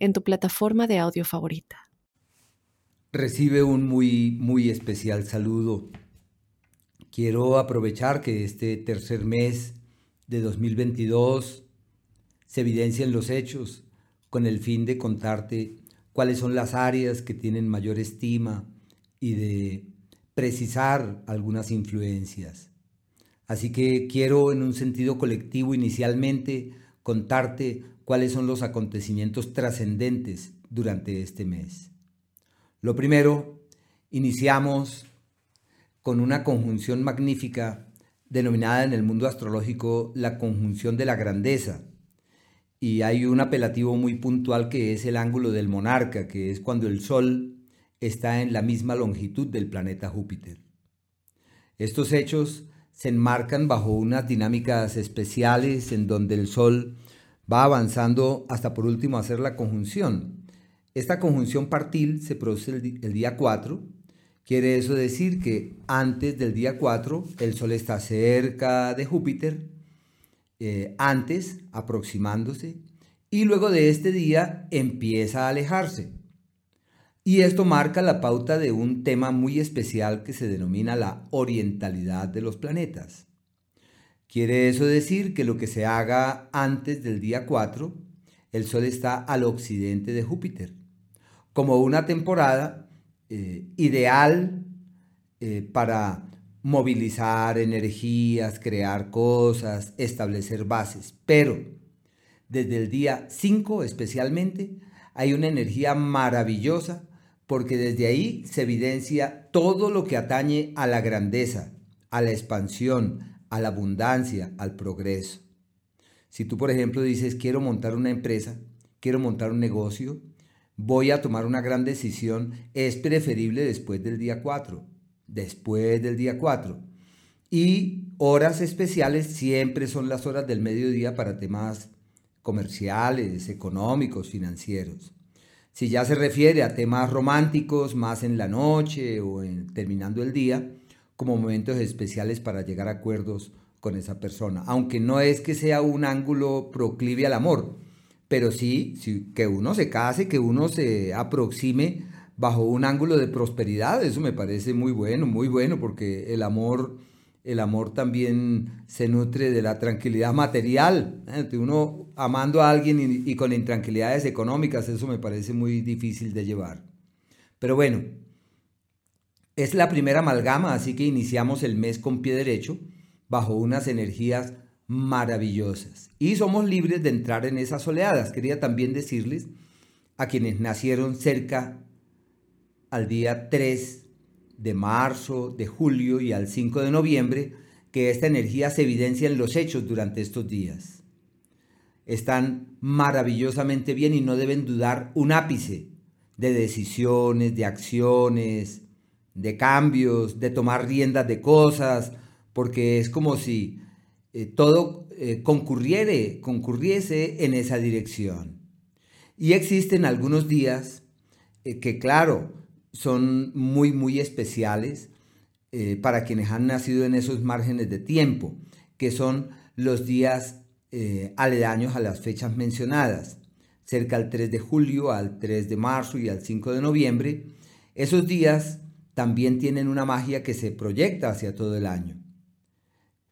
en tu plataforma de audio favorita. Recibe un muy, muy especial saludo. Quiero aprovechar que este tercer mes de 2022 se evidencian los hechos con el fin de contarte cuáles son las áreas que tienen mayor estima y de precisar algunas influencias. Así que quiero en un sentido colectivo inicialmente contarte cuáles son los acontecimientos trascendentes durante este mes. Lo primero, iniciamos con una conjunción magnífica denominada en el mundo astrológico la conjunción de la grandeza. Y hay un apelativo muy puntual que es el ángulo del monarca, que es cuando el Sol está en la misma longitud del planeta Júpiter. Estos hechos se enmarcan bajo unas dinámicas especiales en donde el Sol va avanzando hasta por último hacer la conjunción. Esta conjunción partil se produce el, día 4. Quiere eso decir que antes del día 4 el Sol está cerca de Júpiter, eh, antes aproximándose, y luego de este día empieza a alejarse. Y esto marca la pauta de un tema muy especial que se denomina la orientalidad de los planetas. Quiere eso decir que lo que se haga antes del día 4, el Sol está al occidente de Júpiter, como una temporada eh, ideal eh, para movilizar energías, crear cosas, establecer bases. Pero desde el día 5 especialmente hay una energía maravillosa porque desde ahí se evidencia todo lo que atañe a la grandeza, a la expansión, a la abundancia, al progreso. Si tú, por ejemplo, dices, quiero montar una empresa, quiero montar un negocio, voy a tomar una gran decisión, es preferible después del día 4, después del día 4. Y horas especiales siempre son las horas del mediodía para temas comerciales, económicos, financieros. Si ya se refiere a temas románticos, más en la noche o en, terminando el día, como momentos especiales para llegar a acuerdos con esa persona. Aunque no es que sea un ángulo proclive al amor, pero sí, que uno se case, que uno se aproxime bajo un ángulo de prosperidad, eso me parece muy bueno, muy bueno, porque el amor, el amor también se nutre de la tranquilidad material. ¿eh? Uno amando a alguien y, y con intranquilidades económicas, eso me parece muy difícil de llevar. Pero bueno, es la primera amalgama, así que iniciamos el mes con pie derecho, bajo unas energías maravillosas. Y somos libres de entrar en esas oleadas. Quería también decirles a quienes nacieron cerca al día 3 de marzo, de julio y al 5 de noviembre, que esta energía se evidencia en los hechos durante estos días. Están maravillosamente bien y no deben dudar un ápice de decisiones, de acciones, de cambios, de tomar riendas de cosas, porque es como si eh, todo eh, concurriere, concurriese en esa dirección. Y existen algunos días eh, que, claro, son muy, muy especiales para quienes han nacido en esos márgenes de tiempo, que son los días aledaños a las fechas mencionadas, cerca al 3 de julio, al 3 de marzo y al 5 de noviembre. Esos días también tienen una magia que se proyecta hacia todo el año.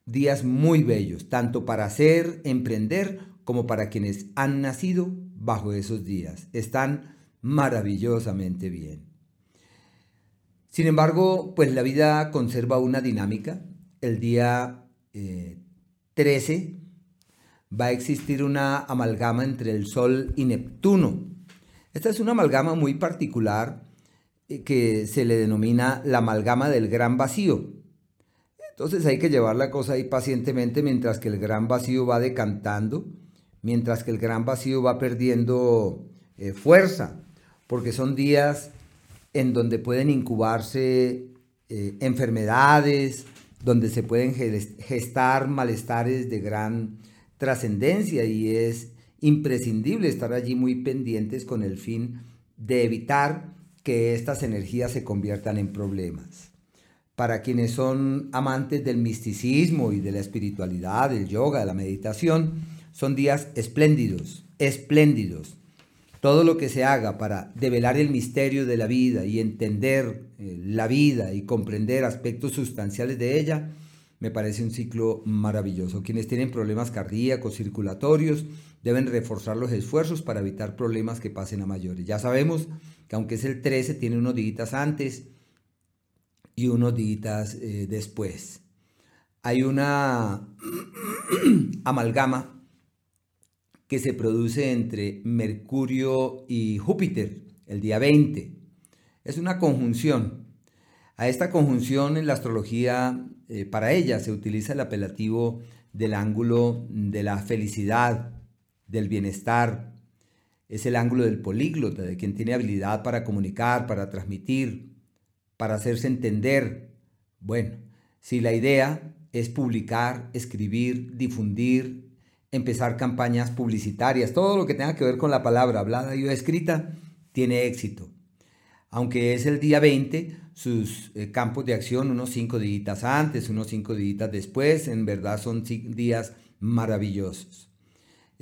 Días muy bellos, tanto para hacer, emprender, como para quienes han nacido bajo esos días. Están maravillosamente bien. Sin embargo, pues la vida conserva una dinámica. El día 13 eh, va a existir una amalgama entre el Sol y Neptuno. Esta es una amalgama muy particular que se le denomina la amalgama del gran vacío. Entonces hay que llevar la cosa ahí pacientemente mientras que el gran vacío va decantando, mientras que el gran vacío va perdiendo eh, fuerza, porque son días en donde pueden incubarse eh, enfermedades, donde se pueden gestar malestares de gran trascendencia y es imprescindible estar allí muy pendientes con el fin de evitar que estas energías se conviertan en problemas. Para quienes son amantes del misticismo y de la espiritualidad, del yoga, de la meditación, son días espléndidos, espléndidos. Todo lo que se haga para develar el misterio de la vida y entender eh, la vida y comprender aspectos sustanciales de ella, me parece un ciclo maravilloso. Quienes tienen problemas cardíacos, circulatorios, deben reforzar los esfuerzos para evitar problemas que pasen a mayores. Ya sabemos que aunque es el 13, tiene unos días antes y unos días eh, después. Hay una amalgama que se produce entre Mercurio y Júpiter el día 20. Es una conjunción. A esta conjunción en la astrología, eh, para ella se utiliza el apelativo del ángulo de la felicidad, del bienestar. Es el ángulo del políglota, de quien tiene habilidad para comunicar, para transmitir, para hacerse entender. Bueno, si la idea es publicar, escribir, difundir, empezar campañas publicitarias, todo lo que tenga que ver con la palabra hablada y escrita, tiene éxito. Aunque es el día 20, sus eh, campos de acción unos cinco días antes, unos cinco días después, en verdad son días maravillosos.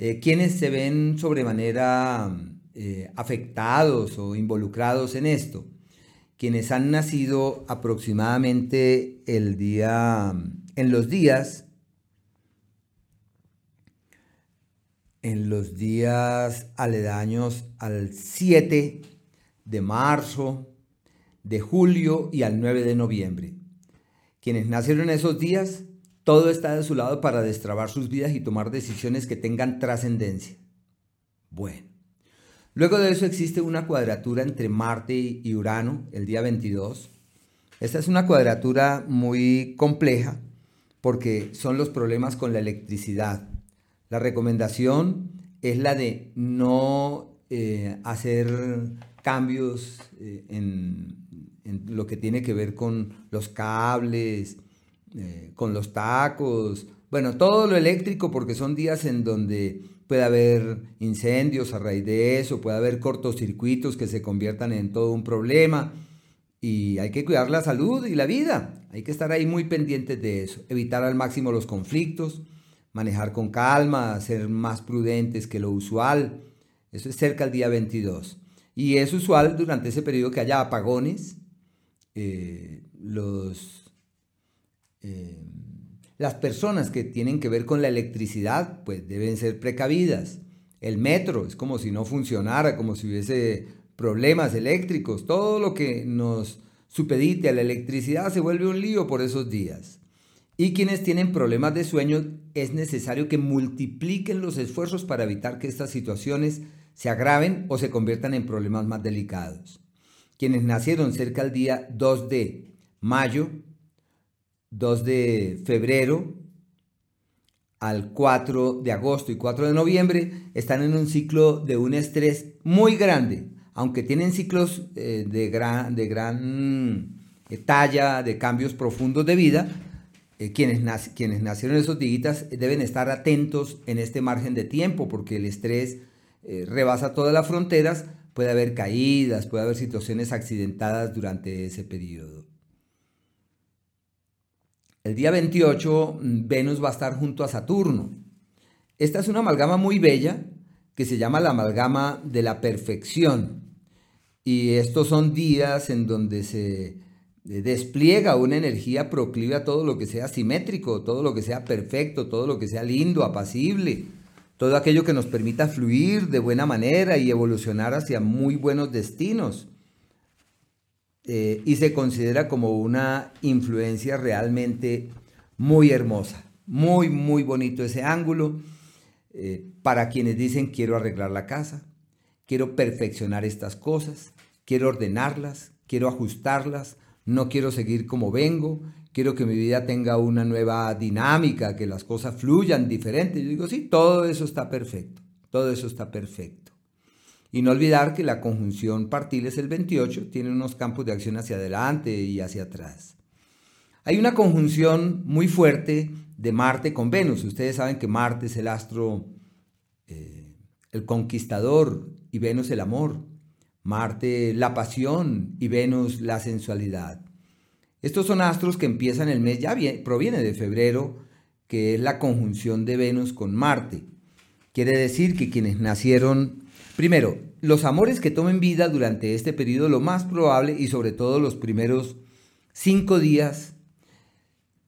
Eh, quienes se ven sobremanera eh, afectados o involucrados en esto, quienes han nacido aproximadamente el día, en los días, en los días aledaños al 7 de marzo, de julio y al 9 de noviembre. Quienes nacieron esos días todo está de su lado para destrabar sus vidas y tomar decisiones que tengan trascendencia. Bueno, luego de eso existe una cuadratura entre Marte y Urano el día 22. Esta es una cuadratura muy compleja porque son los problemas con la electricidad. La recomendación es la de no eh, hacer cambios eh, en, en lo que tiene que ver con los cables, eh, con los tacos, bueno, todo lo eléctrico porque son días en donde puede haber incendios a raíz de eso, puede haber cortocircuitos que se conviertan en todo un problema y hay que cuidar la salud y la vida, hay que estar ahí muy pendientes de eso, evitar al máximo los conflictos, manejar con calma, ser más prudentes que lo usual, eso es cerca del día 22. Y es usual durante ese periodo que haya apagones, eh, los eh, las personas que tienen que ver con la electricidad, pues deben ser precavidas. El metro es como si no funcionara, como si hubiese problemas eléctricos. Todo lo que nos supedite a la electricidad se vuelve un lío por esos días. Y quienes tienen problemas de sueño es necesario que multipliquen los esfuerzos para evitar que estas situaciones se agraven o se conviertan en problemas más delicados. Quienes nacieron cerca del día 2 de mayo 2 de febrero al 4 de agosto y 4 de noviembre están en un ciclo de un estrés muy grande, aunque tienen ciclos eh, de gran, de gran eh, talla, de cambios profundos de vida, eh, quienes, quienes nacieron esos días deben estar atentos en este margen de tiempo porque el estrés rebasa todas las fronteras, puede haber caídas, puede haber situaciones accidentadas durante ese periodo. El día 28 mm, Venus va a estar junto a Saturno. Esta es una amalgama muy bella que se llama la amalgama de la perfección. Y estos son días en donde se eh, despliega una energía proclive a todo lo que sea simétrico, todo lo que sea perfecto, todo lo que sea lindo, apacible, todo aquello que nos permita fluir de buena manera y evolucionar hacia muy buenos destinos. Eh, y se considera como una influencia realmente muy hermosa. Muy, muy bonito ese ángulo. Eh, para quienes dicen quiero arreglar la casa, quiero perfeccionar estas cosas, quiero ordenarlas, quiero ajustarlas, no quiero seguir como vengo, quiero que mi vida tenga una nueva dinámica, que las cosas fluyan diferentes. Yo digo, sí, todo eso está perfecto, todo eso está perfecto. Y no olvidar que la conjunción partiles el 28 tiene unos campos de acción hacia adelante y hacia atrás. Hay una conjunción muy fuerte de Marte con Venus. Ustedes saben que Marte es el astro, eh, el conquistador y Venus el amor. Marte la pasión y Venus la sensualidad. Estos son astros que empiezan el mes, ya proviene de febrero, que es la conjunción de Venus con Marte. Quiere decir que quienes nacieron, primero, los amores que tomen vida durante este periodo, lo más probable y sobre todo los primeros cinco días,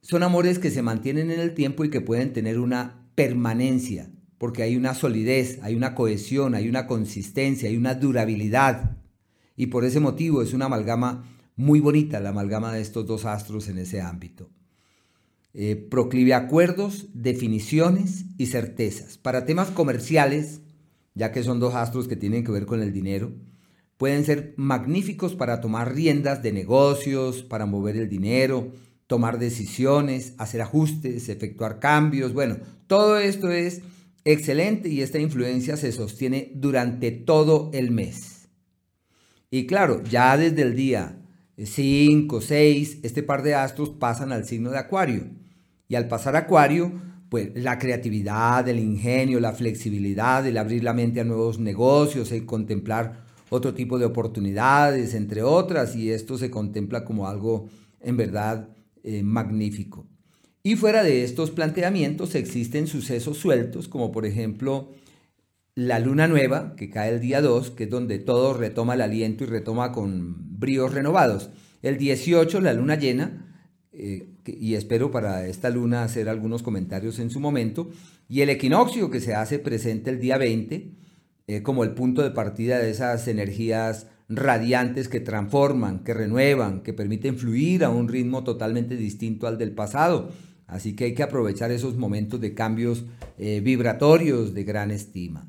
son amores que se mantienen en el tiempo y que pueden tener una permanencia, porque hay una solidez, hay una cohesión, hay una consistencia, hay una durabilidad. Y por ese motivo es una amalgama muy bonita, la amalgama de estos dos astros en ese ámbito. Eh, proclive acuerdos, definiciones y certezas. Para temas comerciales, ya que son dos astros que tienen que ver con el dinero, pueden ser magníficos para tomar riendas de negocios, para mover el dinero, tomar decisiones, hacer ajustes, efectuar cambios. Bueno, todo esto es excelente y esta influencia se sostiene durante todo el mes. Y claro, ya desde el día 5, 6, este par de astros pasan al signo de Acuario. Y al pasar Acuario, pues la creatividad, el ingenio, la flexibilidad, el abrir la mente a nuevos negocios, el contemplar otro tipo de oportunidades, entre otras, y esto se contempla como algo en verdad eh, magnífico. Y fuera de estos planteamientos existen sucesos sueltos, como por ejemplo la luna nueva, que cae el día 2, que es donde todo retoma el aliento y retoma con bríos renovados. El 18, la luna llena, eh, y espero para esta luna hacer algunos comentarios en su momento, y el equinoccio que se hace presente el día 20 eh, como el punto de partida de esas energías radiantes que transforman, que renuevan, que permiten fluir a un ritmo totalmente distinto al del pasado. Así que hay que aprovechar esos momentos de cambios eh, vibratorios de gran estima.